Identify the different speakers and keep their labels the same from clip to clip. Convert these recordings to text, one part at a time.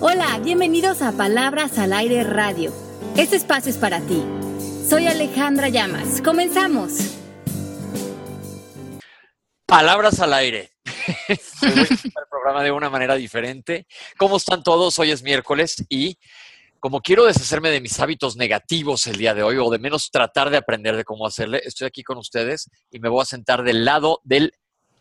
Speaker 1: Hola, bienvenidos a Palabras al Aire Radio. Este espacio es para ti. Soy Alejandra Llamas. Comenzamos.
Speaker 2: Palabras al aire. el programa de una manera diferente. ¿Cómo están todos? Hoy es miércoles y como quiero deshacerme de mis hábitos negativos el día de hoy, o de menos tratar de aprender de cómo hacerle, estoy aquí con ustedes y me voy a sentar del lado del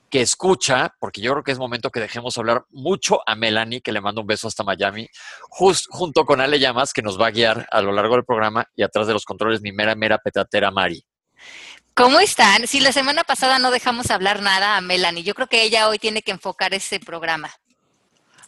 Speaker 2: que escucha, porque yo creo que es momento que dejemos hablar mucho a Melanie, que le mando un beso hasta Miami, junto con Ale Llamas, que nos va a guiar a lo largo del programa, y atrás de los controles mi mera, mera petatera Mari.
Speaker 3: ¿Cómo están? Si la semana pasada no dejamos hablar nada a Melanie, yo creo que ella hoy tiene que enfocar ese programa.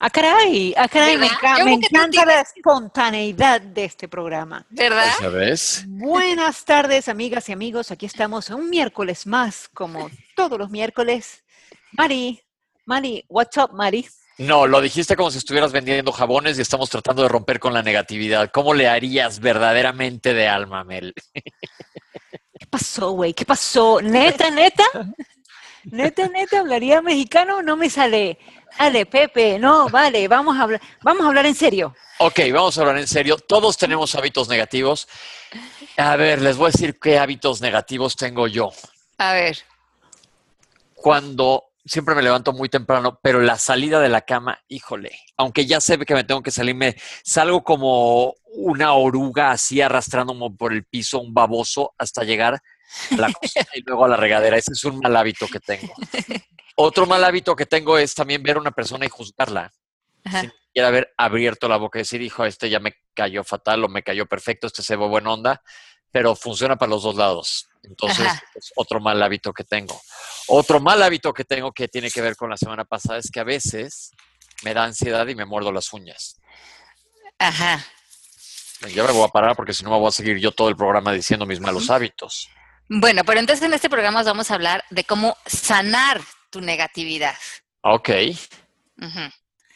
Speaker 4: Ah, caray, ah, caray, me, encanta la espontaneidad de este programa.
Speaker 3: ¿Verdad?
Speaker 2: ¿Sabes?
Speaker 4: Buenas tardes, amigas y amigos. Aquí estamos un miércoles más, como todos los miércoles. Mari, Mari, what's up, Mari?
Speaker 2: No, lo dijiste como si estuvieras vendiendo jabones y estamos tratando de romper con la negatividad. ¿Cómo le harías verdaderamente de alma, Mel?
Speaker 4: ¿Qué pasó, güey? ¿Qué pasó? ¿Neta, neta? ¿Neta, neta hablaría mexicano? No me sale. Dale, Pepe, no, vale, vamos a hablar, vamos a hablar en serio.
Speaker 2: Ok, vamos a hablar en serio. Todos tenemos hábitos negativos. A ver, les voy a decir qué hábitos negativos tengo yo.
Speaker 3: A ver.
Speaker 2: Cuando siempre me levanto muy temprano, pero la salida de la cama, híjole, aunque ya sé que me tengo que salir, me salgo como una oruga así arrastrándome por el piso, un baboso, hasta llegar a la cocina y luego a la regadera. Ese es un mal hábito que tengo. Otro mal hábito que tengo es también ver a una persona y juzgarla. Sin siquiera haber abierto la boca y decir, hijo, este ya me cayó fatal o me cayó perfecto, este se ve buena onda, pero funciona para los dos lados. Entonces, es otro mal hábito que tengo. Otro mal hábito que tengo que tiene que ver con la semana pasada es que a veces me da ansiedad y me muerdo las uñas.
Speaker 3: Ajá.
Speaker 2: Ya me voy a parar porque si no me voy a seguir yo todo el programa diciendo mis malos hábitos.
Speaker 3: Bueno, pero entonces en este programa vamos a hablar de cómo sanar tu negatividad.
Speaker 2: Ok.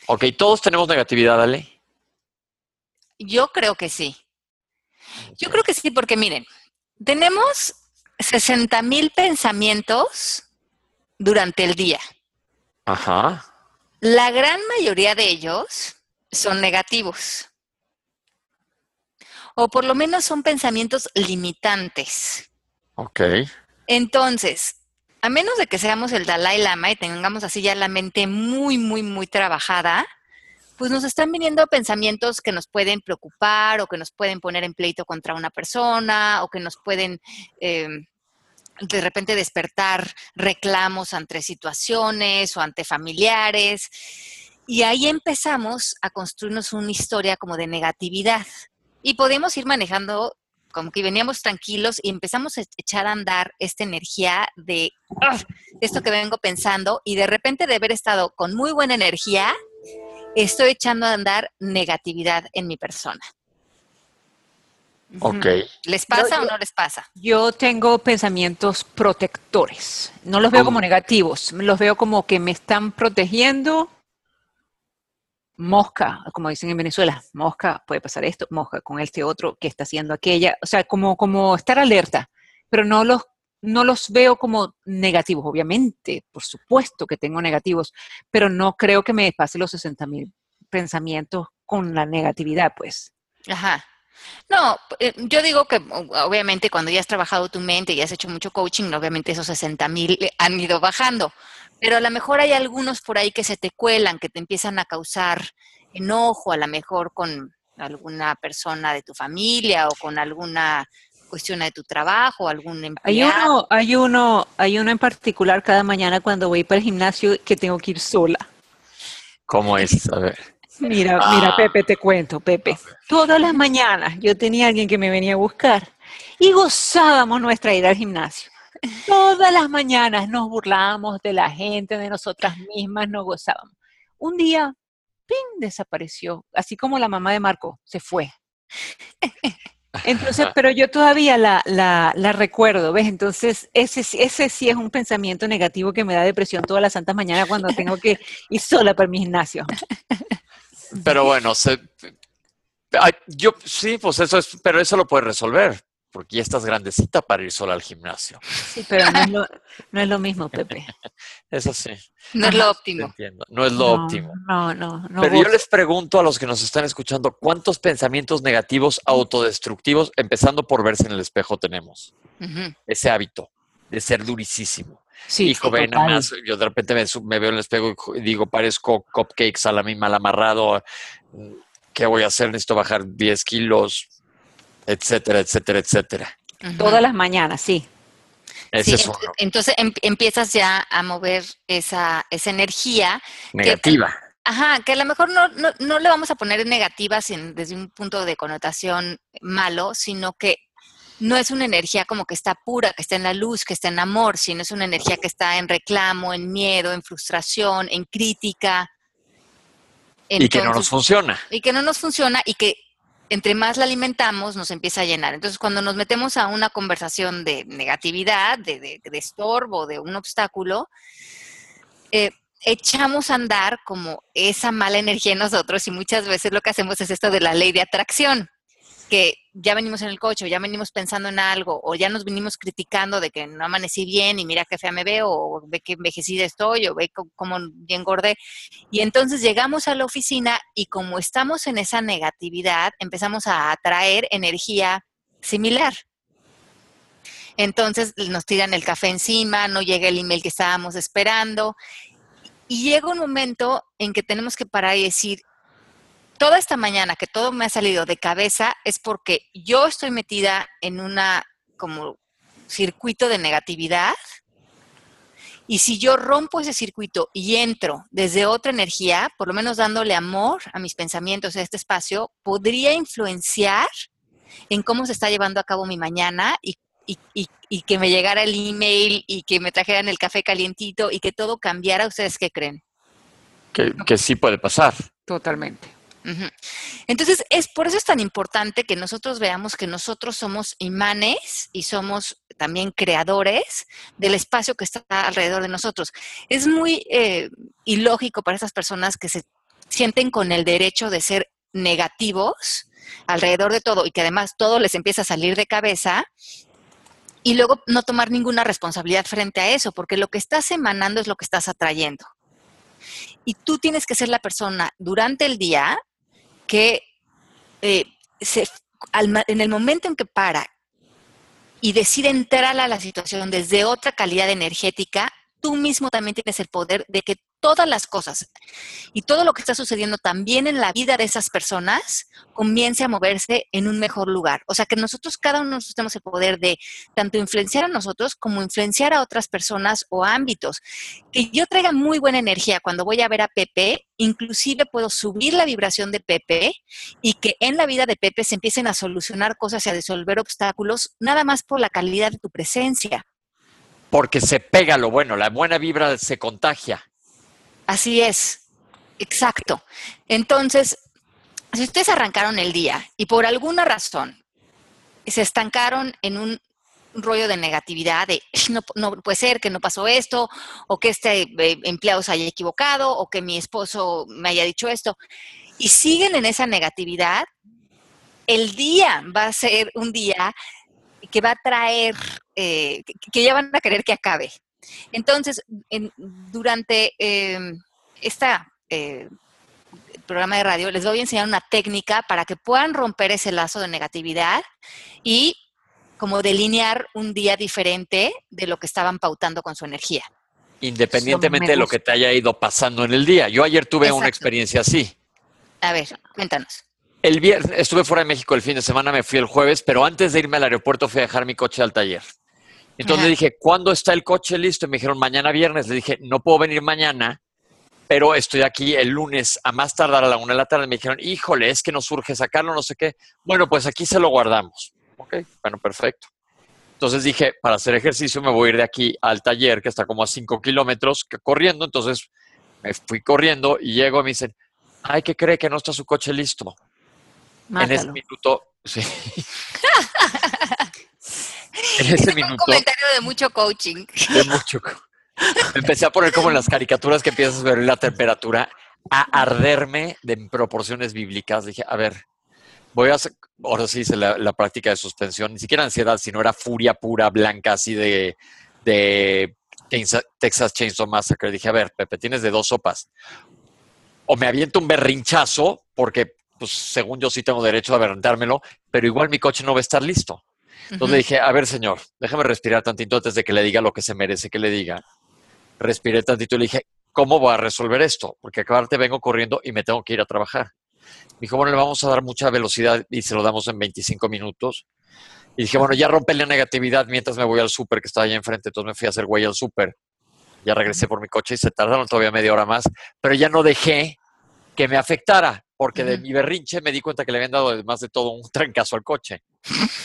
Speaker 2: Ok, todos tenemos negatividad, Ale.
Speaker 3: Yo creo que sí. Yo creo que sí, porque miren, tenemos 60 mil pensamientos durante el día.
Speaker 2: Ajá.
Speaker 3: La gran mayoría de ellos son negativos. O por lo menos son pensamientos limitantes.
Speaker 2: Ok.
Speaker 3: Entonces, a menos de que seamos el Dalai Lama y tengamos así ya la mente muy, muy, muy trabajada, pues nos están viniendo pensamientos que nos pueden preocupar o que nos pueden poner en pleito contra una persona o que nos pueden eh, de repente despertar reclamos ante situaciones o ante familiares. Y ahí empezamos a construirnos una historia como de negatividad. Y podemos ir manejando como que veníamos tranquilos y empezamos a echar a andar esta energía de esto que vengo pensando y de repente de haber estado con muy buena energía, estoy echando a andar negatividad en mi persona.
Speaker 2: Ok.
Speaker 3: ¿Les pasa o no les pasa?
Speaker 4: Yo tengo pensamientos protectores. No los veo como negativos, los veo como que me están protegiendo mosca, como dicen en Venezuela, mosca, puede pasar esto, mosca con este otro que está haciendo aquella, o sea, como, como estar alerta, pero no los, no los veo como negativos, obviamente, por supuesto que tengo negativos, pero no creo que me pase los 60 mil pensamientos con la negatividad, pues.
Speaker 3: Ajá. No, eh, yo digo que obviamente cuando ya has trabajado tu mente y has hecho mucho coaching, obviamente esos 60 mil han ido bajando, pero a lo mejor hay algunos por ahí que se te cuelan, que te empiezan a causar enojo, a lo mejor con alguna persona de tu familia o con alguna cuestión de tu trabajo, algún empleado.
Speaker 4: Hay uno, hay uno, hay uno en particular cada mañana cuando voy para el gimnasio que tengo que ir sola.
Speaker 2: ¿Cómo es? A ver.
Speaker 4: Mira, mira, ah. Pepe, te cuento, Pepe. Todas las mañanas yo tenía alguien que me venía a buscar y gozábamos nuestra ida al gimnasio. Todas las mañanas nos burlábamos de la gente, de nosotras mismas, nos gozábamos. Un día, ¡ping! desapareció, así como la mamá de Marco, se fue. Entonces, pero yo todavía la, la, recuerdo, ¿ves? Entonces, ese, ese sí es un pensamiento negativo que me da depresión todas las santas mañanas cuando tengo que ir sola para mi gimnasio.
Speaker 2: Pero bueno, yo sí, pues eso es, pero eso lo puedes resolver porque ya estás grandecita para ir sola al gimnasio.
Speaker 4: Sí, pero no es lo, no es lo mismo, Pepe.
Speaker 2: Eso sí,
Speaker 3: No es lo óptimo.
Speaker 2: entiendo. No es lo
Speaker 4: No,
Speaker 2: óptimo.
Speaker 4: No, no, no.
Speaker 2: Pero yo les pregunto a los que nos están escuchando, ¿cuántos pensamientos negativos autodestructivos, empezando por verse en el espejo, tenemos? Ese hábito de ser durísimo.
Speaker 4: sí,
Speaker 2: Hijo, ve nada más, yo de repente me, veo en el espejo y digo, parezco cupcakes a la misma mal amarrado. ¿Qué voy a hacer? Necesito bajar 10 kilos, etcétera, etcétera, etcétera.
Speaker 4: Todas las mañanas, sí.
Speaker 2: Ese
Speaker 3: Sí,
Speaker 2: es
Speaker 3: ent-
Speaker 2: uno.
Speaker 3: entonces em- empiezas ya a mover esa, esa energía
Speaker 2: Negativa.
Speaker 3: Ajá, que a lo mejor no, no, no le vamos a poner negativas en- desde un punto de connotación malo, sino que no es una energía como que está pura, que está en la luz, que está en amor, sino es una energía que está en reclamo, en miedo, en frustración, en crítica.
Speaker 2: y que no nos funciona.
Speaker 3: y que no nos funciona y que entre más la alimentamos nos empieza a llenar. Entonces, cuando nos metemos a una conversación de negatividad, de, de- estorbo, de un obstáculo, eh, echamos a andar como esa mala energía en nosotros y muchas veces lo que hacemos es esto de la ley de atracción, que ya venimos en el coche, o ya venimos pensando en algo, o ya nos venimos criticando de que no amanecí bien y mira qué fea me veo, o ve que envejecida estoy, o ve cómo bien engordé. Y entonces llegamos a la oficina y como estamos en esa negatividad, empezamos a atraer energía similar. Entonces nos tiran el café encima, no llega el email que estábamos esperando. Y llega un momento en que tenemos que parar y decir, toda esta mañana que todo me ha salido de cabeza es porque yo estoy metida en una como circuito de negatividad y si yo rompo ese circuito y entro desde otra energía, por lo menos dándole amor a mis pensamientos a este espacio, podría influenciar en cómo se está llevando a cabo mi mañana y, y- y- y que me llegara el email y que me trajeran el café calientito y que todo cambiara. ¿Ustedes qué creen?
Speaker 2: Que, que sí puede pasar.
Speaker 4: Totalmente.
Speaker 3: Entonces, es por eso es tan importante que nosotros veamos que nosotros somos imanes y somos también creadores del espacio que está alrededor de nosotros. Es muy eh, ilógico para esas personas que se sienten con el derecho de ser negativos alrededor de todo y que además todo les empieza a salir de cabeza y luego no tomar ninguna responsabilidad frente a eso, porque lo que estás emanando es lo que estás atrayendo. Y tú tienes que ser la persona durante el día que eh, se- en el momento en que para y decide entrar a la situación desde otra calidad energética, tú mismo también tienes el poder de que todas las cosas y todo lo que está sucediendo también en la vida de esas personas comience a moverse en un mejor lugar. O sea, que nosotros, cada uno nosotros tenemos el poder de tanto influenciar a nosotros como influenciar a otras personas o ámbitos. Que yo traiga muy buena energía cuando voy a ver a Pepe, inclusive puedo subir la vibración de Pepe y que en la vida de Pepe se empiecen a solucionar cosas y a disolver obstáculos, nada más por la calidad de tu presencia.
Speaker 2: Porque se pega lo bueno, la buena vibra se contagia.
Speaker 3: Así es, exacto. Entonces, si ustedes arrancaron el día y por alguna razón se estancaron en un rollo de negatividad, de no, no puede ser que no pasó esto, o que este eh, empleado se haya equivocado, o que mi esposo me haya dicho esto, y siguen en esa negatividad, el día va a ser un día que va a traer, eh, que, que ya van a querer que acabe. Entonces, en- durante eh, esta eh, programa de radio, les voy a enseñar una técnica para que puedan romper ese lazo de negatividad y como delinear un día diferente de lo que estaban pautando con su energía.
Speaker 2: Independientemente
Speaker 4: me
Speaker 2: de lo que te haya ido pasando en el día. Yo ayer tuve una experiencia así.
Speaker 3: A ver, cuéntanos.
Speaker 2: El viernes, estuve fuera de México el fin de semana, me fui el jueves, pero antes de irme al aeropuerto fui a dejar mi coche al taller. Entonces
Speaker 3: Ajá.
Speaker 2: le dije, ¿cuándo está el coche listo? Y me dijeron, mañana viernes. Le dije, no puedo venir mañana, pero estoy aquí el lunes a más tardar a la una de la tarde. Me dijeron, híjole, es que nos urge sacarlo, no sé qué. Bueno, pues aquí se lo guardamos. Ok, bueno, perfecto. Entonces dije, para hacer ejercicio me voy a ir de aquí al taller, que está como a cinco kilómetros, corriendo. Entonces me fui corriendo y llego y me dicen, ay, ¿qué cree que no está su coche listo? En ese
Speaker 4: Mátalo.
Speaker 2: minuto, sí. en ese
Speaker 3: Ese fue un
Speaker 2: minuto,
Speaker 3: comentario de mucho coaching.
Speaker 2: de mucho. Empecé a poner como en las caricaturas que empiezas a ver la temperatura, a arderme de proporciones bíblicas. Dije, a ver, voy a hacer, ahora sí hice la, la práctica de suspensión, ni siquiera ansiedad, sino era furia pura, blanca, así de, de Texas Chainsaw Massacre. Dije, a ver, Pepe, tienes de dos sopas. O me aviento un berrinchazo, porque pues según yo sí tengo derecho a berrentármelo, pero igual mi coche no va a estar listo. Entonces le dije, a ver, señor, déjame respirar tantito antes de que le diga lo que se merece que le diga. Respiré tantito y le dije, ¿cómo voy a resolver esto? Porque acabarte vengo corriendo y me tengo que ir a trabajar. Me dijo, bueno, le vamos a dar mucha velocidad y se lo damos en 25 minutos. Y dije, bueno, ya rompe la negatividad mientras me voy al súper que estaba allá enfrente. Entonces me fui a hacer güey al súper. Ya regresé por mi coche y se tardaron todavía media hora más. Pero ya no dejé que me afectara, porque de mi berrinche me di cuenta que le habían dado además de todo un trancazo al coche.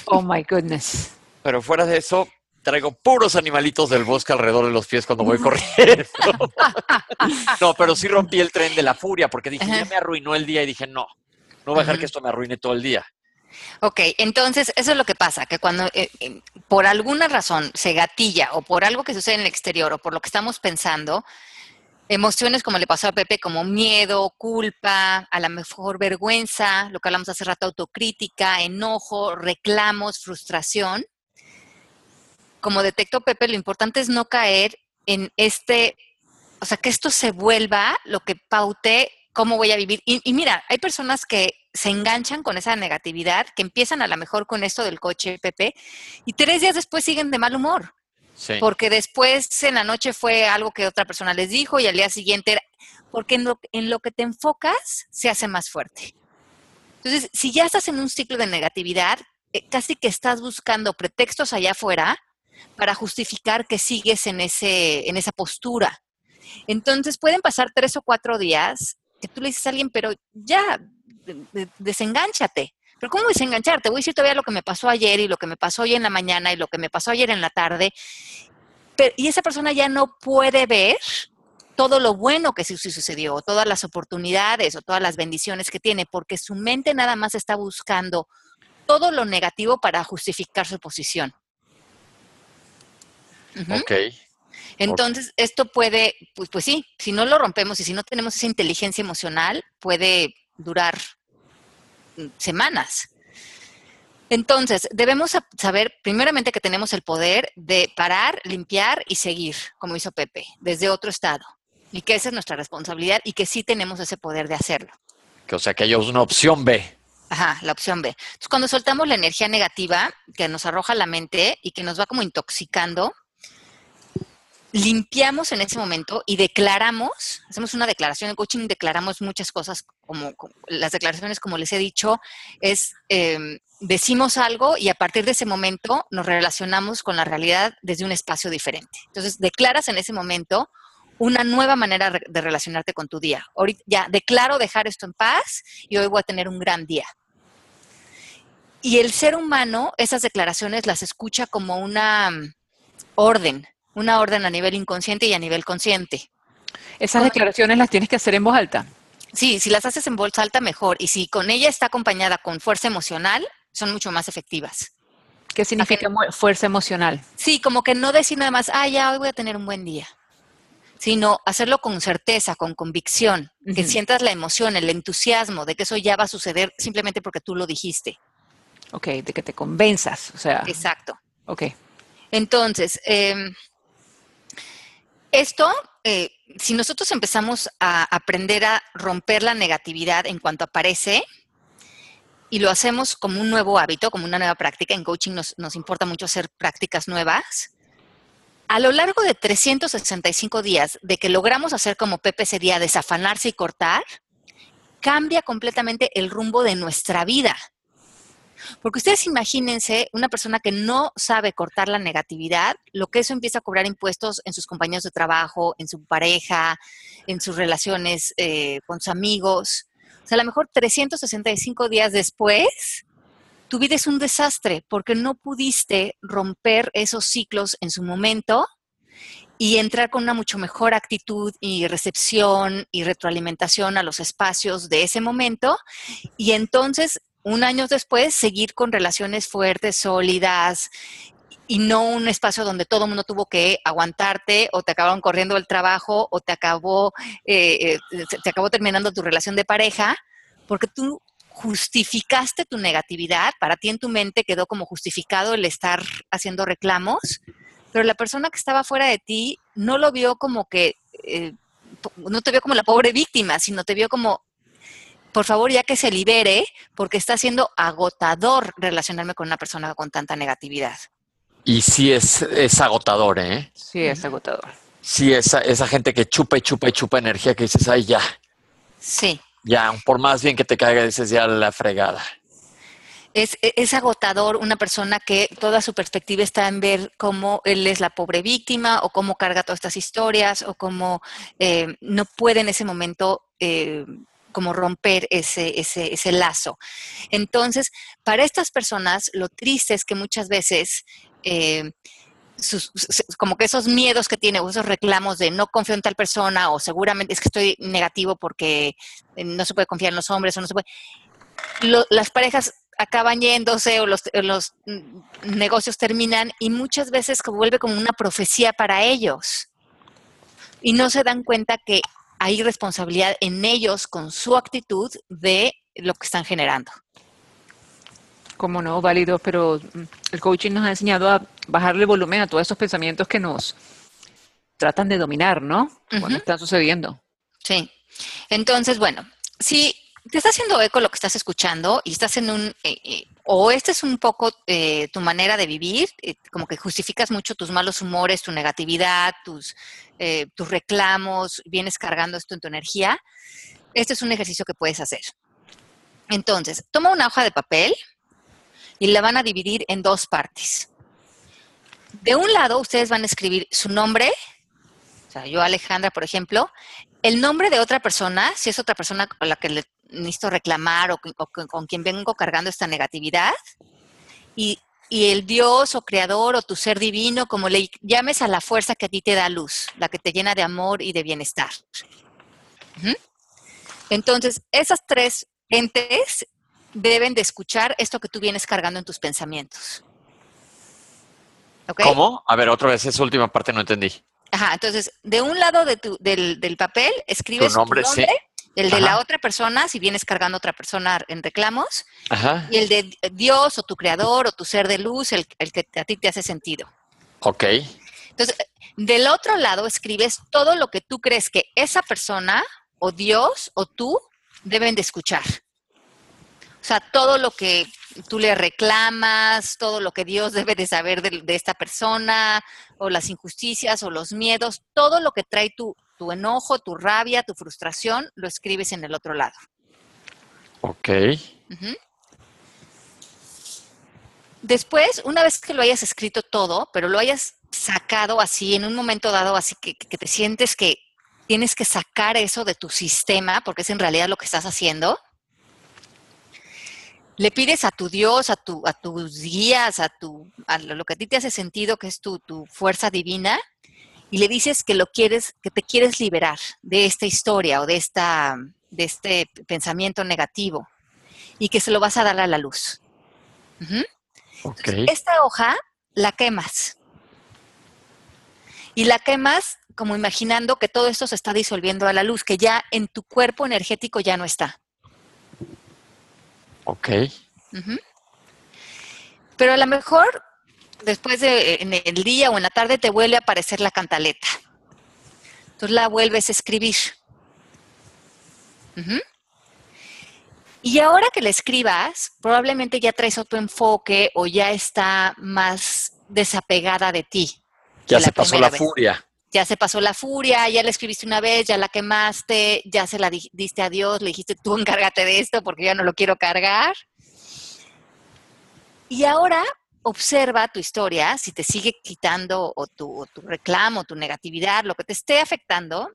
Speaker 4: Oh my goodness.
Speaker 2: Pero fuera de eso, traigo puros animalitos del bosque alrededor de los pies cuando voy corriendo. no, pero sí rompí el tren de la furia porque dije, ya me arruinó el día y dije, no, no voy a dejar que esto me arruine todo el día.
Speaker 3: Ok, entonces eso es lo que pasa, que cuando eh, eh, por alguna razón se gatilla o por algo que sucede en el exterior o por lo que estamos pensando, emociones como le pasó a Pepe, como miedo, culpa, a lo mejor vergüenza, lo que hablamos hace rato, autocrítica, enojo, reclamos, frustración. Como detectó Pepe, lo importante es no caer en este, o sea, que esto se vuelva lo que paute cómo voy a vivir. Y, y mira, hay personas que se enganchan con esa negatividad, que empiezan a lo mejor con esto del coche, Pepe, y tres días después siguen de mal humor, Porque después en la noche fue algo que otra persona les dijo y al día siguiente, era- porque en lo, en lo que te enfocas se hace más fuerte. Entonces, si ya estás en un ciclo de negatividad, eh, casi que estás buscando pretextos allá afuera para justificar que sigues en, ese, en esa postura. Entonces, pueden pasar tres o cuatro días que tú le dices a alguien, pero ya, de- de- desengánchate. Pero ¿cómo desengancharte? Voy a decir todavía lo que me pasó ayer y lo que me pasó hoy en la mañana y lo que me pasó ayer en la tarde. Pero- y esa persona ya no puede ver todo lo bueno que sí, sí sucedió, o todas las oportunidades o todas las bendiciones que tiene, porque su mente nada más está buscando todo lo negativo para justificar su posición. Ujú.
Speaker 2: Ok.
Speaker 3: Entonces, esto puede, pues, pues sí, si no lo rompemos y si no tenemos esa inteligencia emocional, puede durar semanas. Entonces, debemos sab- saber primeramente que tenemos el poder de parar, limpiar y seguir, como hizo Pepe, desde otro estado. Y que esa es nuestra responsabilidad y que sí tenemos ese poder de hacerlo.
Speaker 2: Que, o sea, que haya una opción B.
Speaker 3: Ajá, la opción B. Entonces, cuando soltamos la energía negativa que nos arroja la mente y que nos va como intoxicando, limpiamos en ese momento y declaramos, hacemos una declaración en coaching, declaramos muchas cosas, como, las declaraciones, como les he dicho, es eh, decimos algo y a partir de ese momento nos relacionamos con la realidad desde un espacio diferente. Entonces, declaras en ese momento una nueva manera de relacionarte con tu día. Ahorita ya declaro dejar esto en paz y hoy voy a tener un gran día. Y el ser humano, esas declaraciones las escucha como una mm, orden, una orden a nivel inconsciente y a nivel consciente.
Speaker 4: Esas declaraciones las tienes que hacer en voz alta.
Speaker 3: Sí, si las haces en voz alta, mejor. Y si con ella está acompañada con fuerza emocional, son mucho más efectivas.
Speaker 4: ¿Qué significa mu- fuerza emocional?
Speaker 3: Sí, como que no decir nada más, ah, ya, hoy voy a tener un buen día. Sino hacerlo con certeza, con convicción, que sientas la emoción, el entusiasmo de que eso ya va a suceder simplemente porque tú lo dijiste.
Speaker 4: Ok, de que te convenzas. O sea,
Speaker 3: Exacto.
Speaker 4: ok.
Speaker 3: Entonces, em, esto, eh, si nosotros empezamos a aprender a romper la negatividad en cuanto aparece y lo hacemos como un nuevo hábito, como una nueva práctica, en coaching nos, nos importa mucho hacer prácticas nuevas, a lo largo de 365 días de que logramos hacer como Pepe sería desafanarse y cortar, cambia completamente el rumbo de nuestra vida. Porque ustedes imagínense una persona que no sabe cortar la negatividad, lo que eso empieza a cobrar impuestos en sus compañeros de trabajo, en su pareja, en sus relaciones eh, con sus amigos. O sea, a lo mejor 365 días después, tu vida es un desastre porque no pudiste romper esos ciclos en su momento y entrar con una mucho mejor actitud y recepción y retroalimentación a los espacios de ese momento y entonces un año después seguir con relaciones fuertes, sólidas y no un espacio donde todo el mundo tuvo que aguantarte o te acabaron corriendo el trabajo o te acabó, eh, eh, te acabó terminando tu relación de pareja porque tú justificaste tu negatividad, para ti en tu mente quedó como justificado el estar haciendo reclamos, pero la persona que estaba fuera de ti no lo vio como que, eh, no te vio como la pobre víctima, sino te vio como, por favor, ya que se libere, porque está siendo agotador relacionarme con una persona con tanta negatividad.
Speaker 2: Y sí es, es agotador, ¿eh?
Speaker 4: Sí, es agotador.
Speaker 2: Sí, esa, esa gente que chupa y chupa y chupa energía que dices, ay, ya,
Speaker 3: Sí.
Speaker 2: ya, por más bien que te caiga, dices, ya la fregada.
Speaker 3: Es, e, es agotador una persona que toda su perspectiva está en ver cómo él es la pobre víctima o cómo carga todas estas historias o cómo eh, no puede en ese momento eh, como romper ese, ese, ese lazo. Entonces, para estas personas, lo triste es que muchas veces eh, como que esos miedos que tiene o esos reclamos de no confío en tal persona o seguramente es que estoy negativo porque eh, no se puede confiar en los hombres o no se puede. Las parejas acaban yéndose o los, o los negocios terminan y muchas veces vuelve como una profecía para ellos. Y no se dan cuenta que hay responsabilidad en ellos con su actitud de lo que están generando.
Speaker 4: Como no, válido, pero mm, el coaching nos ha enseñado a bajarle volumen a todos esos pensamientos que nos tratan de dominar, ¿no? Cuando
Speaker 3: Ujú.
Speaker 4: están sucediendo.
Speaker 3: Sí. Entonces, bueno, si te está haciendo eco lo que estás escuchando y estás en un, eh, eh, o este es un poco eh, tu manera de vivir, eh, como que justificas mucho tus malos humores, tu negatividad, tus, eh, tus reclamos, vienes cargando esto en tu energía, este es un ejercicio que puedes hacer. Entonces, toma una hoja de papel y la van a dividir en dos partes. De un lado, ustedes van a escribir su nombre, o sea, yo Alejandra, por ejemplo, el nombre de otra persona, si es otra persona con la que le necesito reclamar o, con- o con, con quien vengo cargando esta negatividad, y, y el Dios o creador o tu ser divino, como le llames a la fuerza que a ti te da luz, la que te llena de amor y de bienestar. Entonces, esas tres entes deben de escuchar esto que tú vienes cargando en tus pensamientos.
Speaker 2: ¿Cómo? A ver, otra vez, esa última parte no entendí.
Speaker 3: Ajá, entonces, de un lado de tu, del, del papel escribes
Speaker 2: Tu nombre, sí.
Speaker 3: El de la otra persona, si vienes cargando a otra persona en reclamos,
Speaker 2: Ajá.
Speaker 3: y el de Dios o tu creador o tu ser de luz, el, el que a ti te hace sentido.
Speaker 2: Ok.
Speaker 3: Entonces, del otro lado escribes todo lo que tú crees que esa persona o Dios o tú deben de escuchar. O sea, todo lo que tú le reclamas, todo lo que Dios debe de saber de, de esta persona, o las injusticias o los miedos, todo lo que trae tu, tu enojo, tu rabia, tu frustración, lo escribes en el otro lado.
Speaker 2: Ok.
Speaker 3: Después, una vez que lo hayas escrito todo, pero lo hayas sacado así en un momento dado, así que, que te sientes que tienes que sacar eso de tu sistema, porque es en realidad lo que estás haciendo, le pides a tu Dios, a, tu, a tus guías, a, tu, a lo que a ti te hace sentido, que es tu, tu fuerza divina, y le dices que lo quieres, que te quieres liberar de esta historia o de, esta, de este pensamiento negativo y que se lo vas a dar a la luz. Ujú.
Speaker 2: Ok.
Speaker 3: Esta hoja la quemas. Y la quemas como imaginando que todo esto se está disolviendo a la luz, que ya en tu cuerpo energético ya no está.
Speaker 2: Ok.
Speaker 3: Pero a lo mejor después de en el día o en la tarde te vuelve a aparecer la cantaleta. Entonces la vuelves a escribir. Y ahora que la escribas, probablemente ya traes otro enfoque o ya está más desapegada de ti.
Speaker 2: Ya se pasó la
Speaker 3: vez.
Speaker 2: furia.
Speaker 3: Ya se pasó la furia, ya la escribiste una vez, ya la quemaste, ya se la di- diste a Dios, le dijiste tú encárgate de esto porque ya no lo quiero cargar. Y ahora observa tu historia, si te sigue quitando o tu, tu reclamo, tu negatividad, lo que te esté afectando,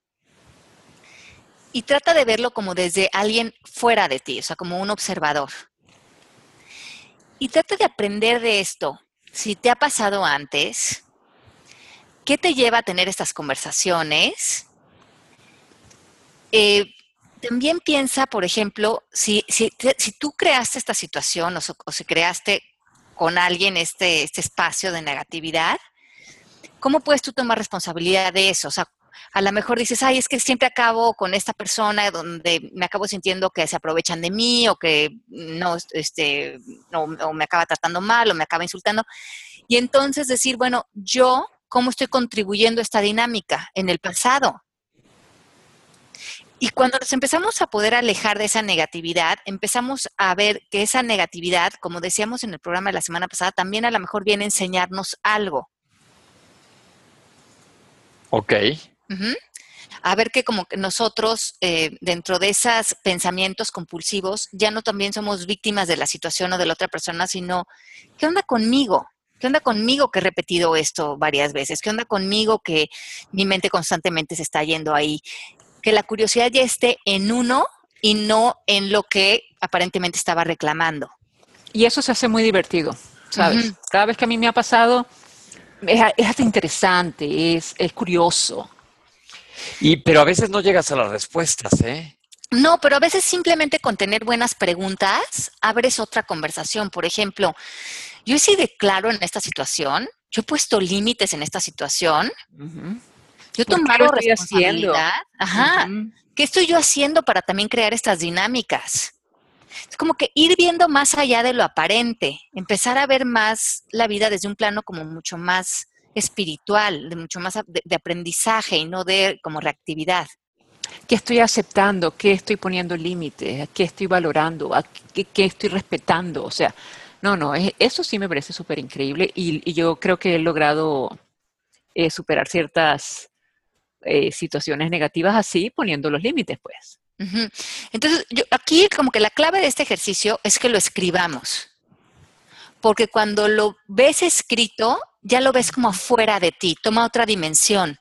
Speaker 3: y trata de verlo como desde alguien fuera de ti, o sea, como un observador. Y trata de aprender de esto. Si te ha pasado antes, ¿qué te lleva a tener estas conversaciones? Eh, también piensa, por ejemplo, si, si, si tú creaste esta situación o, o si creaste con alguien este, este espacio de negatividad, ¿cómo puedes tú tomar responsabilidad de eso? O sea, a lo mejor dices, ay, es que siempre acabo con esta persona donde me acabo sintiendo que se aprovechan de mí o que no, este, no, o me acaba tratando mal o me acaba insultando. Y entonces decir, bueno, yo, ¿cómo estoy contribuyendo a esta dinámica en el pasado? Y cuando nos empezamos a poder alejar de esa negatividad, empezamos a ver que esa negatividad, como decíamos en el programa de la semana pasada, también a lo mejor viene a enseñarnos algo.
Speaker 2: Ok.
Speaker 3: A ver que como que nosotros, eh, dentro de esos pensamientos compulsivos, ya no también somos víctimas de la situación o de la otra persona, sino, ¿qué onda conmigo? ¿Qué onda conmigo que he repetido esto varias veces? ¿Qué onda conmigo que mi mente constantemente se está yendo ahí? Que la curiosidad ya esté en uno y no en lo que aparentemente estaba reclamando.
Speaker 4: Y eso se hace muy divertido, ¿sabes? Cada vez que a mí me ha pasado, es, hasta interesante, es, es curioso.
Speaker 2: Y, pero a veces no llegas a las respuestas, ¿eh?
Speaker 3: No, pero a veces simplemente con tener buenas preguntas abres otra conversación. Por ejemplo, yo he sido claro en esta situación, yo he puesto límites en esta situación. Yo tomado responsabilidad. Ajá. ¿Qué estoy yo haciendo para también crear estas dinámicas? Es como que ir viendo más allá de lo aparente, empezar a ver más la vida desde un plano como mucho más espiritual, de mucho más de, aprendizaje y no de como reactividad.
Speaker 4: ¿Qué estoy aceptando? ¿Qué estoy poniendo límites? ¿Qué estoy valorando? qué, qué, estoy respetando? O sea, no, no, eso sí me parece súper increíble y, yo creo que he logrado eh, superar ciertas eh, situaciones negativas así, poniendo los límites, pues.
Speaker 3: Entonces, yo, aquí como que la clave de este ejercicio es que lo escribamos. Porque cuando lo ves escrito, ya lo ves como afuera de ti, toma otra dimensión.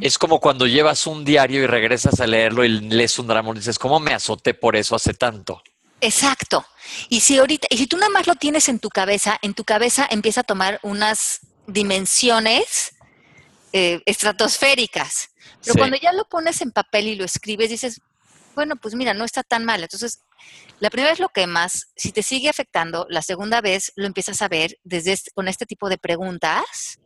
Speaker 2: Es como cuando llevas un diario y regresas a leerlo y lees un drama y dices, ¿cómo me azoté por eso hace tanto?
Speaker 3: Exacto. Y si ahorita, y si tú nada más lo tienes en tu cabeza, en tu cabeza empieza a tomar unas dimensiones eh, estratosféricas. Pero cuando ya lo pones en papel y lo escribes, dices, bueno, pues mira, no está tan mal. Entonces, la primera vez lo quemas, si te sigue afectando, la segunda vez lo empiezas a ver desde este, con este tipo de preguntas,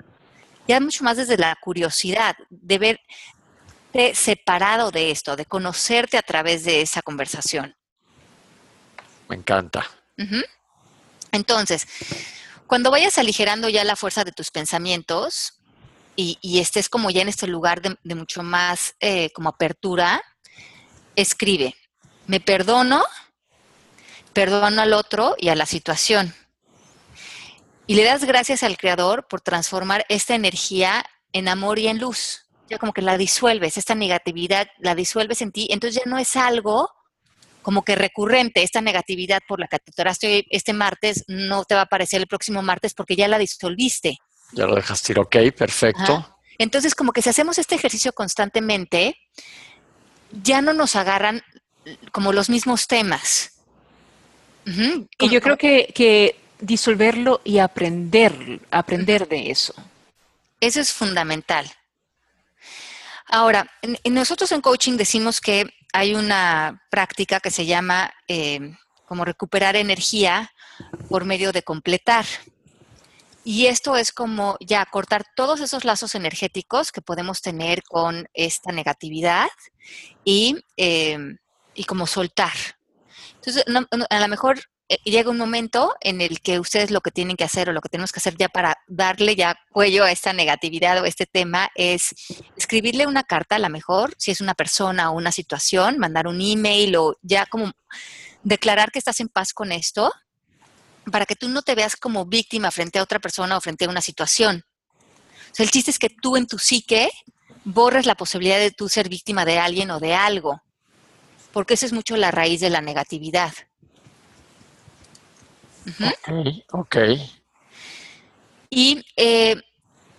Speaker 3: ya mucho más desde la curiosidad de verte separado de esto, de conocerte a través de esa conversación.
Speaker 2: Me encanta.
Speaker 3: Entonces, cuando vayas aligerando ya la fuerza de tus pensamientos, y, estés como ya en este lugar de, mucho más eh, como apertura, escribe, me perdono, perdono al otro y a la situación. Y le das gracias al Creador por transformar esta energía en amor y en luz. Ya como que la disuelves, esta negatividad la disuelves en ti, entonces ya no es algo como que recurrente, esta negatividad por la que te este martes, no te va a aparecer el próximo martes porque ya la disolviste.
Speaker 2: Ya lo dejaste ir, ok, perfecto.
Speaker 3: Entonces, como que si hacemos este ejercicio constantemente, ya no nos agarran como los mismos temas.
Speaker 4: Y yo creo que, disolverlo y aprender, aprender de eso.
Speaker 3: Eso es fundamental. Ahora, nosotros en coaching decimos que hay una práctica que se llama eh, como recuperar energía por medio de completar. Y esto es como ya cortar todos esos lazos energéticos que podemos tener con esta negatividad y, em, y como soltar. Entonces, a lo mejor eh, llega un momento en el que ustedes lo que tienen que hacer o lo que tenemos que hacer ya para darle ya cuello a esta negatividad o este tema es escribirle una carta, a lo mejor, si es una persona o una situación, mandar un email o ya como declarar que estás en paz con esto para que tú no te veas como víctima frente a otra persona o frente a una situación. O sea, el chiste es que tú en tu psique borres la posibilidad de tú ser víctima de alguien o de algo, porque esa es mucho la raíz de la negatividad.
Speaker 2: Ok, ok.
Speaker 3: Y eh,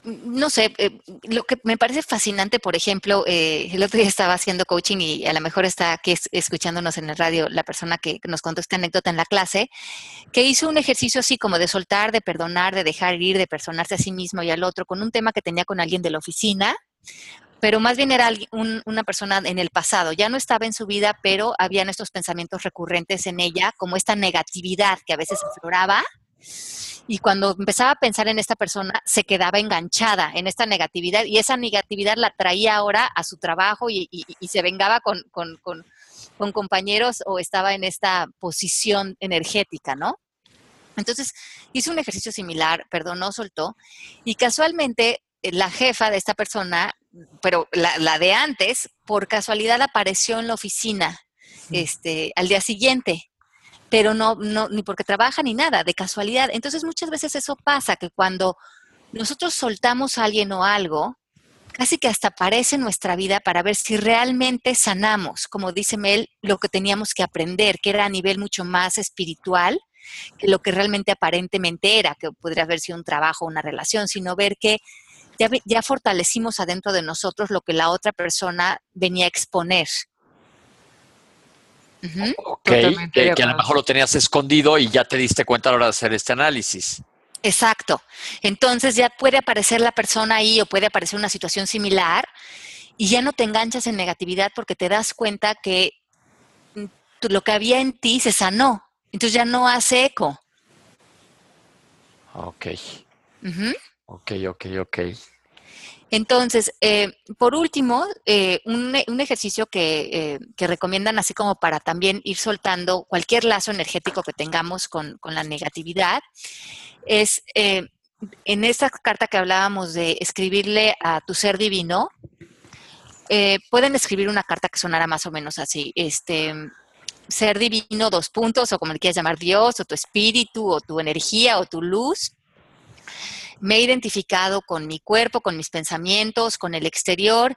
Speaker 3: no sé, eh, lo que me parece fascinante, por ejemplo, eh, el otro día estaba haciendo coaching y a lo mejor está aquí escuchándonos en el radio la persona que nos contó esta anécdota en la clase, que hizo un ejercicio así como de soltar, de perdonar, de dejar ir, de perdonarse a sí mismo y al otro, con un tema que tenía con alguien de la oficina, pero más bien era una persona en el pasado, ya no estaba en su vida, pero habían estos pensamientos recurrentes en ella, como esta negatividad que a veces afloraba y cuando empezaba a pensar en esta persona, se quedaba enganchada en esta negatividad y esa negatividad la traía ahora a su trabajo y, se vengaba con, con, compañeros o estaba en esta posición energética, ¿no? Entonces hizo un ejercicio similar, perdonó, soltó, y casualmente eh, la jefa de esta persona, pero la, la de antes, por casualidad apareció en la oficina este, al día siguiente pero no, no, ni porque trabaja ni nada, de casualidad. Entonces muchas veces eso pasa, que cuando nosotros soltamos a alguien o algo, casi que hasta aparece en nuestra vida para ver si realmente sanamos, como dice Mel, lo que teníamos que aprender, que era a nivel mucho más espiritual que lo que realmente aparentemente era, que podría haber sido un trabajo o una relación, sino ver que ya, ya fortalecimos adentro de nosotros lo que la otra persona venía a exponer.
Speaker 2: Que, a lo mejor lo tenías escondido y ya te diste cuenta a la hora de hacer este análisis.
Speaker 3: Exacto. Entonces ya puede aparecer la persona ahí o puede aparecer una situación similar y ya no te enganchas en negatividad porque te das cuenta que mm, lo que había en ti se sanó. Entonces ya no hace eco.
Speaker 2: Ok. Ok, ok, ok.
Speaker 3: Entonces, eh, por último, eh, un, ejercicio eh, que, recomiendan así como para también ir soltando cualquier lazo energético que tengamos con, la negatividad es en esa carta que hablábamos de escribirle a tu ser divino, pueden escribir una carta que sonara más o menos así, este, ser divino, dos puntos, o como le quieras llamar Dios, o tu espíritu, o tu energía, o tu luz me he identificado con mi cuerpo, con mis pensamientos, con el exterior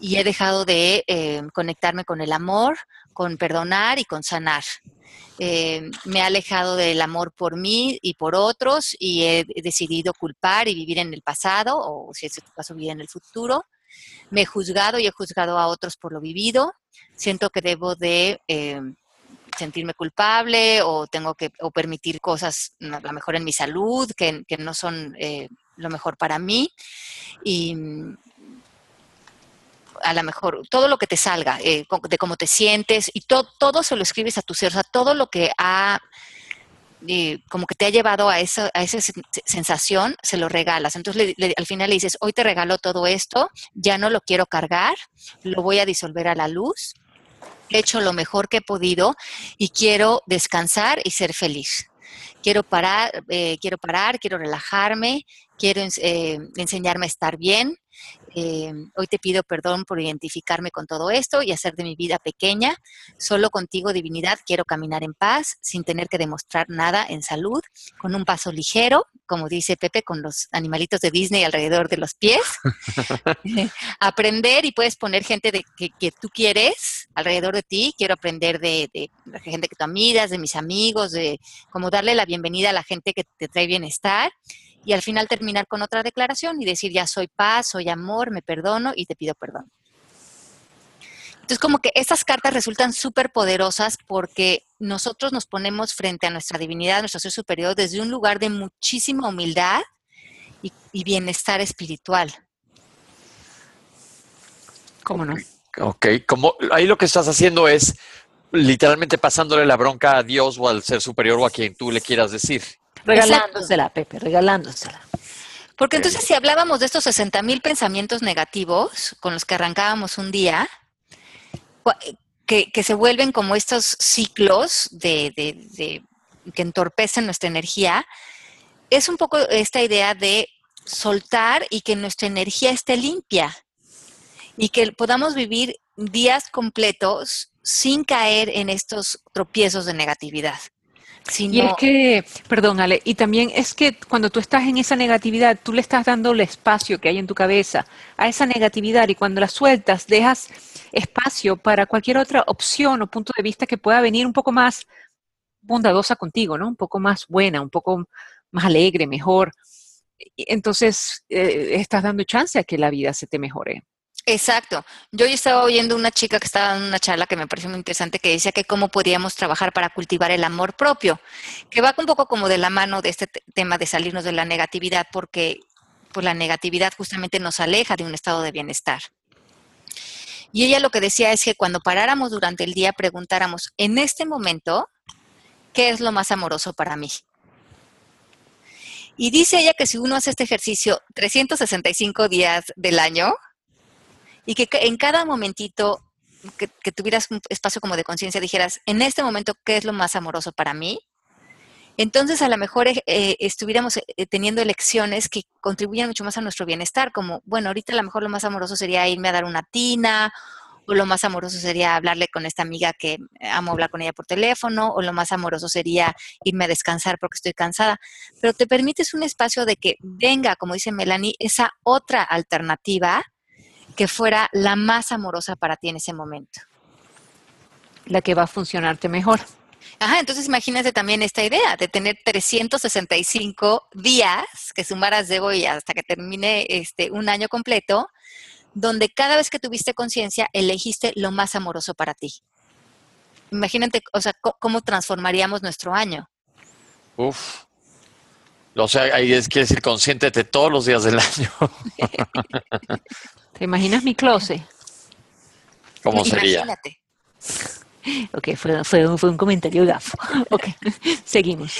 Speaker 3: y he dejado de eh, conectarme con el amor, con perdonar y con sanar. Eh, me he alejado del amor por mí y por otros y he decidido culpar y vivir en el pasado o si es tu caso vivir en el futuro. Me he juzgado y he juzgado a otros por lo vivido. Siento que debo de eh, sentirme culpable o tengo que o permitir cosas a lo mejor en mi salud que, no son eh, lo mejor para mí y mm, a lo mejor todo lo que te salga eh, de cómo te sientes y todo se lo escribes a tu ser, o sea, todo lo que ha eh, como que te ha llevado a esa, a esa sensación, se lo regalas. Entonces al final le dices, hoy te regalo todo esto, ya no lo quiero cargar, lo voy a disolver a la luz he hecho lo mejor que he podido y quiero descansar y ser feliz. Quiero parar, eh, quiero parar, quiero relajarme, quiero eh, enseñarme a estar bien, eh, hoy te pido perdón por identificarme con todo esto y hacer de mi vida pequeña. Solo contigo, divinidad, quiero caminar en paz, sin tener que demostrar nada en salud, con un paso ligero, como dice Pepe, con los animalitos de Disney alrededor de los pies. aprender y puedes poner gente de, que, tú quieres alrededor de ti. Quiero aprender de, de, la gente que tú amigas, de mis amigos, de cómo darle la bienvenida a la gente que te trae bienestar y al final terminar con otra declaración y decir, ya soy paz, soy amor, me perdono y te pido perdón. Entonces, como que estas cartas resultan súper poderosas porque nosotros nos ponemos frente a nuestra divinidad, nuestro ser superior, desde un lugar de muchísima humildad y, bienestar espiritual.
Speaker 2: ¿Cómo no? Ok, como ahí lo que estás haciendo es literalmente pasándole la bronca a Dios o al ser superior o a quien tú le quieras decir.
Speaker 4: Regalándosela, Pepe, regalándosela.
Speaker 3: Porque entonces si hablábamos de estos 60 mil pensamientos negativos con los que arrancábamos un día, que, se vuelven como estos ciclos de, que entorpecen nuestra energía, es un poco esta idea de soltar y que nuestra energía esté limpia y que podamos vivir días completos sin caer en estos tropiezos de negatividad.
Speaker 4: Y es que, perdón Ale, y también es que cuando tú estás en esa negatividad, tú le estás dando el espacio que hay en tu cabeza a esa negatividad y cuando la sueltas, dejas espacio para cualquier otra opción o punto de vista que pueda venir un poco más bondadosa contigo, ¿no? Un poco más buena, un poco más alegre, mejor. Entonces, eh, estás dando chance a que la vida se te mejore.
Speaker 3: Exacto. Yo estaba oyendo una chica que estaba en una charla que me pareció muy interesante que decía que cómo podíamos trabajar para cultivar el amor propio, que va un poco como de la mano de este tema de salirnos de la negatividad, porque pues, la negatividad justamente nos aleja de un estado de bienestar. Y ella lo que decía es que cuando paráramos durante el día preguntáramos, en este momento, ¿qué es lo más amoroso para mí? Y dice ella que si uno hace este ejercicio 365 días del año y que en cada momentito que, tuvieras un espacio como de conciencia, dijeras, en este momento, ¿qué es lo más amoroso para mí? Entonces, a lo mejor eh, eh, estuviéramos eh, teniendo elecciones que contribuyan mucho más a nuestro bienestar, como, bueno, ahorita a lo mejor lo más amoroso sería irme a dar una tina, o lo más amoroso sería hablarle con esta amiga que amo hablar con ella por teléfono, o lo más amoroso sería irme a descansar porque estoy cansada. Pero te permites un espacio de que venga, como dice Melanie, esa otra alternativa que fuera la más amorosa para ti en ese momento.
Speaker 4: La que va a funcionarte mejor.
Speaker 3: Ajá, entonces imagínate también esta idea de tener 365 días que sumaras de hoy hasta que termine este un año completo, donde cada vez que tuviste conciencia elegiste lo más amoroso para ti. Imagínate, o sea, cómo transformaríamos nuestro año.
Speaker 2: Uf. O sea, ahí es que decir consciente todos los días del año.
Speaker 4: ¿Te imaginas mi closet?
Speaker 2: ¿Cómo sería? Imagínate.
Speaker 4: Ok, fue, fue, un comentario gafo. Ok, seguimos.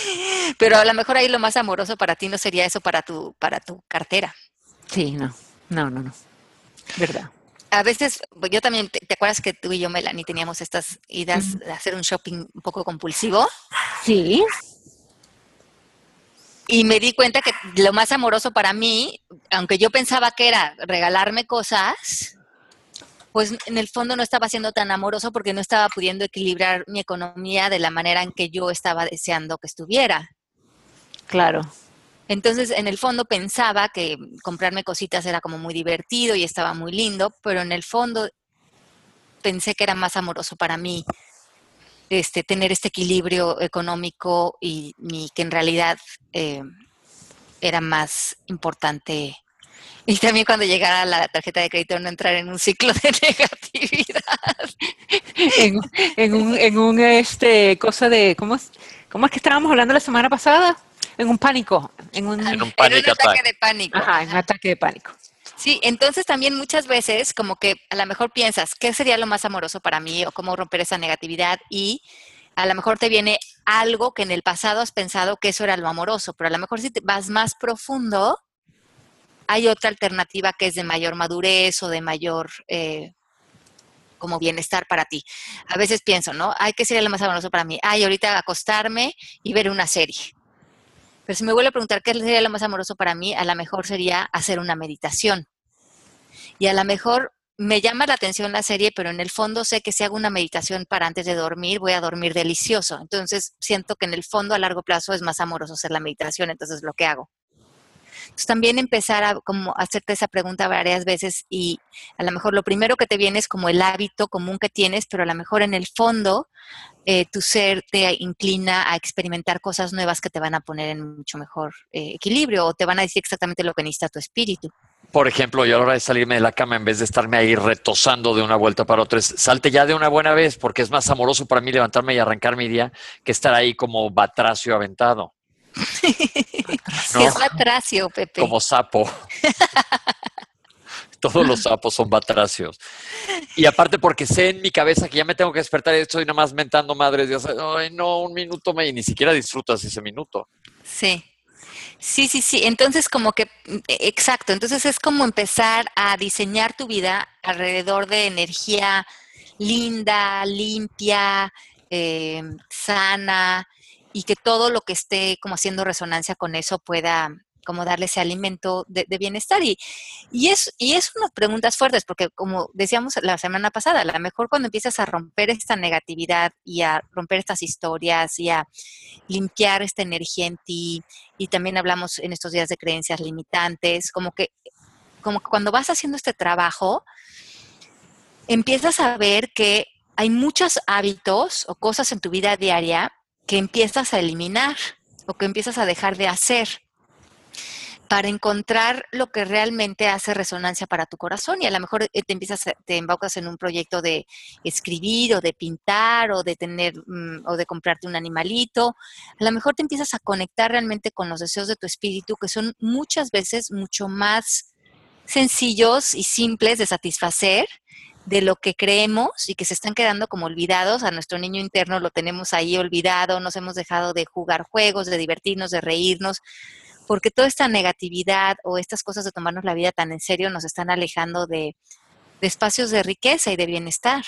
Speaker 3: Pero a lo mejor ahí lo más amoroso para ti no sería eso para tu, para tu cartera.
Speaker 4: Sí, no, no, no, no. ¿Verdad?
Speaker 3: A veces, yo también, ¿te, acuerdas que tú y yo, Melanie, teníamos estas idas de hacer un shopping un poco compulsivo?
Speaker 4: Sí.
Speaker 3: Y me di cuenta que lo más amoroso para mí, aunque yo pensaba que era regalarme cosas, pues en el fondo no estaba siendo tan amoroso porque no estaba pudiendo equilibrar mi economía de la manera en que yo estaba deseando que estuviera.
Speaker 4: Claro.
Speaker 3: Entonces, en el fondo pensaba que comprarme cositas era como muy divertido y estaba muy lindo, pero en el fondo pensé que era más amoroso para mí este, tener este equilibrio económico y, que en realidad eh, era más importante. Y también cuando llegara la tarjeta de crédito no entrar en un ciclo de negatividad.
Speaker 4: en, un, en un este cosa de ¿cómo es, ¿cómo es que estábamos hablando la semana pasada? En un pánico. En un,
Speaker 2: en un, ataque
Speaker 3: de pánico.
Speaker 4: Ajá, en un ataque de pánico.
Speaker 3: Sí, entonces también muchas veces como que a lo mejor piensas, ¿qué sería lo más amoroso para mí o cómo romper esa negatividad? Y a lo mejor te viene algo que en el pasado has pensado que eso era lo amoroso, pero a lo mejor si te vas más profundo, hay otra alternativa que es de mayor madurez o de mayor eh, como bienestar para ti. A veces pienso, ¿no? Ay, ¿qué sería lo más amoroso para mí? Ay, ahorita acostarme y ver una serie. Pero si me vuelve a preguntar qué sería lo más amoroso para mí, a lo mejor sería hacer una meditación. Y a lo mejor me llama la atención la serie, pero en el fondo sé que si hago una meditación para antes de dormir, voy a dormir delicioso. Entonces siento que en el fondo a largo plazo es más amoroso hacer la meditación, entonces es lo que hago. Entonces también empezar a como hacerte esa pregunta varias veces y a lo mejor lo primero que te viene es como el hábito común que tienes, pero a lo mejor en el fondo eh, tu ser te inclina a experimentar cosas nuevas que te van a poner en mucho mejor eh, equilibrio o te van a decir exactamente lo que necesita tu espíritu.
Speaker 2: Por ejemplo, yo a la hora de salirme de la cama, en vez de estarme ahí retosando de una vuelta para otra, salte ya de una buena vez, porque es más amoroso para mí levantarme y arrancar mi día que estar ahí como batracio aventado.
Speaker 3: es batracio, Pepe?
Speaker 2: Como sapo. Todos los sapos son batracios. Y aparte porque sé en mi cabeza que ya me tengo que despertar y estoy nada más mentando madres. Y, Ay, no, un minuto me... Y ni siquiera disfrutas ese minuto.
Speaker 3: Sí. Sí, sí, sí. Entonces, como que, mm, e, exacto. Entonces es como empezar a diseñar tu vida alrededor de energía linda, limpia, eh, sana, y que todo lo que esté como haciendo resonancia con eso pueda como darle ese alimento de, bienestar. Y, y, es, y es unas preguntas fuertes, porque como decíamos la semana pasada, a lo mejor cuando empiezas a romper esta negatividad y a romper estas historias y a limpiar esta energía en ti, y también hablamos en estos días de creencias limitantes, como que, como que cuando vas haciendo este trabajo, empiezas a ver que hay muchos hábitos o cosas en tu vida diaria que empiezas a eliminar o que empiezas a dejar de hacer para encontrar lo que realmente hace resonancia para tu corazón y a lo mejor eh, te empiezas te embaucas en un proyecto de escribir o de pintar o de tener mm, o de comprarte un animalito a lo mejor te empiezas a conectar realmente con los deseos de tu espíritu que son muchas veces mucho más sencillos y simples de satisfacer de lo que creemos y que se están quedando como olvidados. A nuestro niño interno lo tenemos ahí olvidado, nos hemos dejado de jugar juegos, de divertirnos, de reírnos, porque toda esta negatividad o estas cosas de tomarnos la vida tan en serio nos están alejando de, de espacios de riqueza y de bienestar.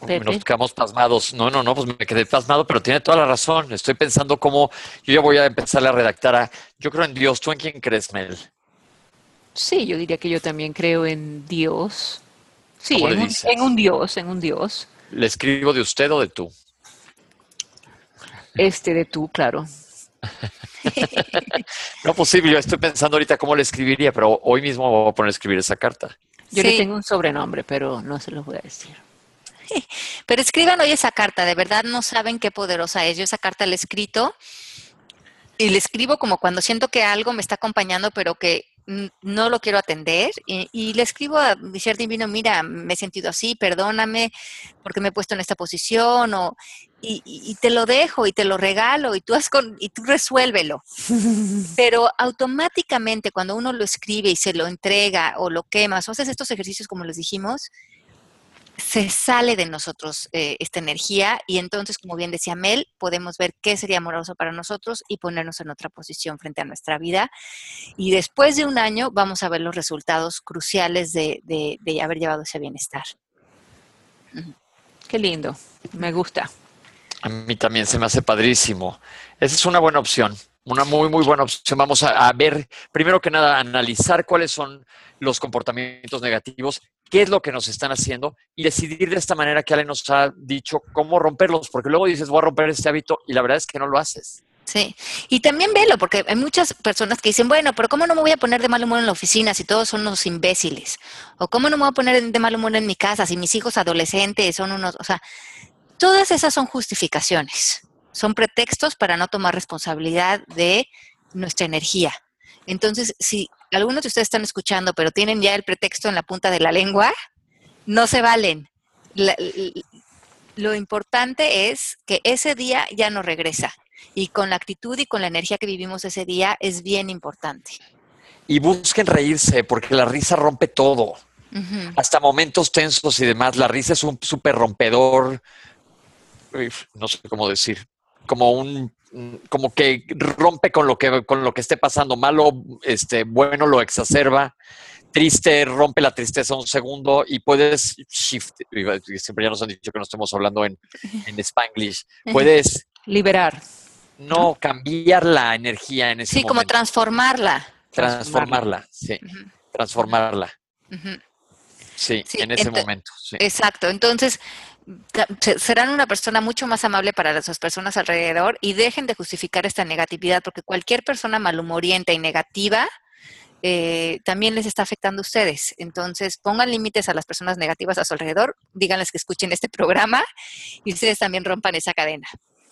Speaker 2: Nos quedamos pasmados. No, no, no, pues me quedé pasmado, pero tiene toda la razón. Estoy pensando cómo yo ya voy a empezar a redactar a. Yo creo en Dios. ¿Tú en quién crees, Mel?
Speaker 4: Sí, yo diría que yo también creo en Dios. Sí, en un, en un, Dios, en un Dios.
Speaker 2: ¿Le escribo de usted o de tú?
Speaker 4: Este de tú, claro.
Speaker 2: no posible, yo estoy pensando ahorita cómo le escribiría, pero hoy mismo voy a poner a escribir esa carta.
Speaker 4: Yo le tengo un sobrenombre, pero no se lo voy a decir.
Speaker 3: Pero escriban hoy esa carta, de verdad no saben qué poderosa es. Yo esa carta la he escrito y le escribo como cuando siento que algo me está acompañando, pero que no lo quiero atender y, le escribo a mi ser divino, mira, me he sentido así, perdóname porque me he puesto en esta posición o, y, te lo dejo y te lo regalo y tú, has con, y tú resuélvelo. Pero automáticamente cuando uno lo escribe y se lo entrega o lo quemas o haces estos ejercicios como les dijimos, se sale de nosotros eh, esta energía y entonces, como bien decía Mel, podemos ver qué sería amoroso para nosotros y ponernos en otra posición frente a nuestra vida. Y después de un año vamos a ver los resultados cruciales de, de, haber llevado ese bienestar.
Speaker 4: Qué lindo, me gusta.
Speaker 2: A mí también se me hace padrísimo. Esa es una buena opción, una muy, muy buena opción. Vamos a, ver, primero que nada, analizar cuáles son los comportamientos negativos qué es lo que nos están haciendo y decidir de esta manera que Ale nos ha dicho cómo romperlos, porque luego dices, voy a romper este hábito y la verdad es que no lo haces.
Speaker 3: Sí, y también velo, porque hay muchas personas que dicen, bueno, pero ¿cómo no me voy a poner de mal humor en la oficina si todos son unos imbéciles? ¿O cómo no me voy a poner de mal humor en mi casa si mis hijos adolescentes son unos, o sea, todas esas son justificaciones, son pretextos para no tomar responsabilidad de nuestra energía. Entonces, si algunos de ustedes están escuchando, pero tienen ya el pretexto en la punta de la lengua, no se valen. lo importante es que ese día ya no regresa. Y con la actitud y con la energía que vivimos ese día es bien importante.
Speaker 2: Y busquen reírse, porque la risa rompe todo. Hasta momentos tensos y demás. La risa es un súper rompedor. No sé cómo decir. Como un como que rompe con lo que, con lo que esté pasando, malo, este, bueno lo exacerba, triste, rompe la tristeza un segundo y puedes shift, siempre ya nos han dicho que no estemos hablando en, en Spanglish, puedes
Speaker 4: liberar.
Speaker 2: No, cambiar la energía en ese
Speaker 3: momento. Sí, como transformarla.
Speaker 2: Transformarla, sí, transformarla. Sí, en ese momento.
Speaker 3: Exacto. Entonces, serán una persona mucho más amable para las personas alrededor y dejen de justificar esta negatividad, porque cualquier persona malhumorienta y negativa eh, también les está afectando a ustedes. Entonces, pongan límites a las personas negativas a su alrededor, díganles que escuchen este programa y ustedes también rompan esa cadena.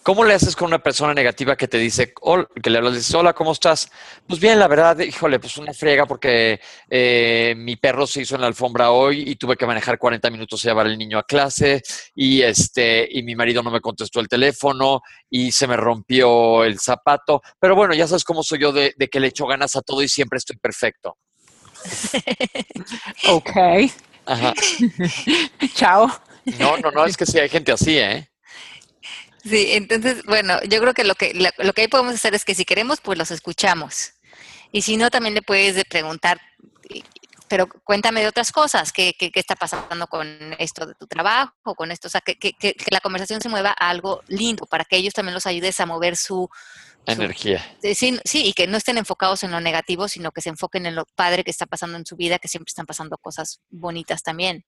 Speaker 2: ¿Cómo le haces con una persona negativa que te dice, que le hablas, dices, hola, ¿cómo estás? Pues bien, la verdad, híjole, pues una friega porque eh, mi perro se hizo en la alfombra hoy y tuve que manejar 40 minutos a llevar al niño a clase y este y mi marido no me contestó el teléfono y se me rompió el zapato. Pero bueno, ya sabes cómo soy yo de, de que le echo ganas a todo y siempre estoy perfecto.
Speaker 4: ok.
Speaker 2: Ajá.
Speaker 4: Chao.
Speaker 2: No, no, no, es que sí hay gente así, ¿eh?
Speaker 3: Sí, entonces, bueno, yo creo que lo que lo que ahí podemos hacer es que si queremos, pues los escuchamos. Y si no, también le puedes preguntar, pero cuéntame de otras cosas, ¿qué, qué, está pasando con esto de tu trabajo, con esto? O sea, que, que, que, la conversación se mueva a algo lindo para que ellos también los ayudes a mover su...
Speaker 2: Energía.
Speaker 3: sí, sí, y que no estén enfocados en lo negativo, sino que se enfoquen en lo padre que está pasando en su vida, que siempre están pasando cosas bonitas también.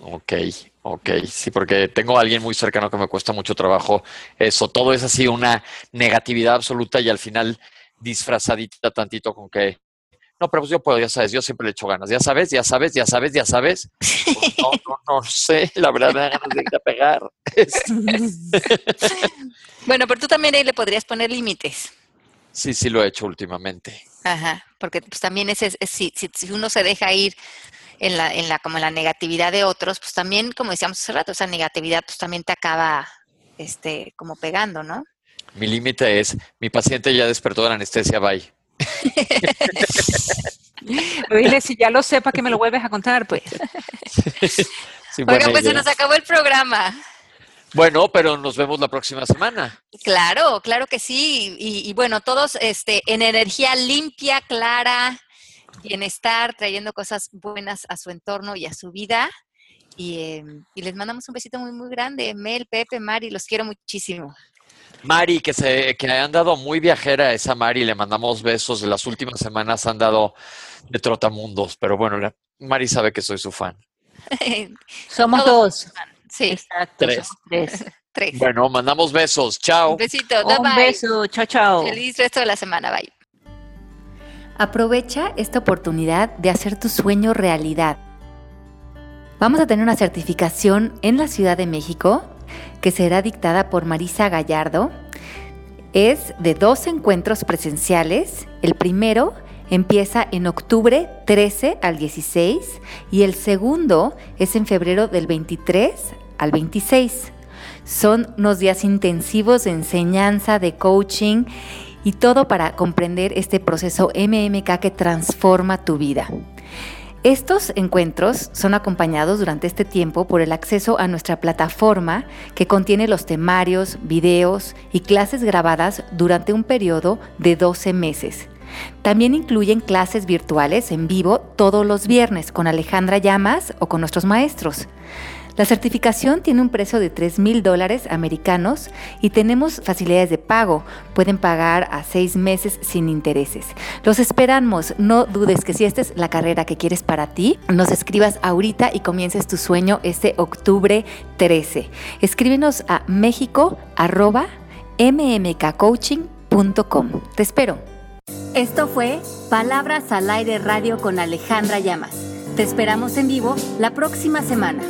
Speaker 2: Ok, ok, sí, porque tengo a alguien muy cercano que me cuesta mucho trabajo eso. Todo es así una negatividad absoluta y al final disfrazadita tantito con que, no, pero pues yo puedo, ya sabes, yo siempre le echo ganas, ya sabes, ya sabes, ya sabes, ya sabes. Pues no, no, no sé, la verdad me da ganas de ir a pegar.
Speaker 3: bueno, pero tú también ahí le podrías poner límites.
Speaker 2: Sí, sí lo he hecho últimamente.
Speaker 3: Ajá, porque pues también es, es, si, si uno se deja ir en la, en la, como la negatividad de otros, pues también, como decíamos hace rato, esa negatividad pues también te acaba, este, como pegando, ¿no?
Speaker 2: Mi límite es, mi paciente ya despertó de la anestesia, bye.
Speaker 4: Dile, si ya lo sepa que me lo vuelves a contar, pues.
Speaker 3: Oiga, pues se nos acabó el programa.
Speaker 2: Bueno, pero nos vemos la próxima semana.
Speaker 5: Claro, claro que sí. Y, y bueno, todos este, en energía limpia, clara, bienestar, trayendo cosas buenas a su entorno y a su vida. Y, em, y les mandamos un besito muy, muy grande. Mel, Pepe, Mari, los quiero muchísimo.
Speaker 2: Mari, que se que han dado muy viajera esa Mari, le mandamos besos. Las últimas semanas han dado de trotamundos, pero bueno, la- Mari sabe que soy su fan.
Speaker 4: Somos
Speaker 5: Todos
Speaker 4: dos.
Speaker 5: Sí,
Speaker 4: Exacto,
Speaker 2: Tres.
Speaker 4: somos tres.
Speaker 5: tres.
Speaker 2: Bueno, mandamos besos. Chao.
Speaker 5: Un besito. Bye,
Speaker 4: Un
Speaker 5: bye.
Speaker 4: beso, chao, chao.
Speaker 5: Feliz resto de la semana. Bye.
Speaker 3: Aprovecha esta oportunidad de hacer tu sueño realidad. Vamos a tener una certificación en la Ciudad de México que será dictada por Marisa Gallardo. Es de dos encuentros presenciales. El primero empieza en octubre 13 al 16 y el segundo es en febrero del 23 al 26. Son unos días intensivos de enseñanza, de coaching y todo para comprender este proceso MMK que transforma tu vida. Estos encuentros son acompañados durante este tiempo por el acceso a nuestra plataforma que contiene los temarios, videos y clases grabadas durante un periodo de 12 meses. También incluyen clases virtuales en vivo todos los viernes con Alejandra Llamas o con nuestros maestros. La certificación tiene un precio de 3 mil dólares americanos y tenemos facilidades de pago. Pueden pagar a seis meses sin intereses. Los esperamos. No dudes que si esta es la carrera que quieres para ti, nos escribas ahorita y comiences tu sueño este octubre 13. Escríbenos a mexico.mmkcoaching.com. Te espero. Esto fue Palabras al Aire Radio con Alejandra Llamas. Te esperamos en vivo la próxima semana.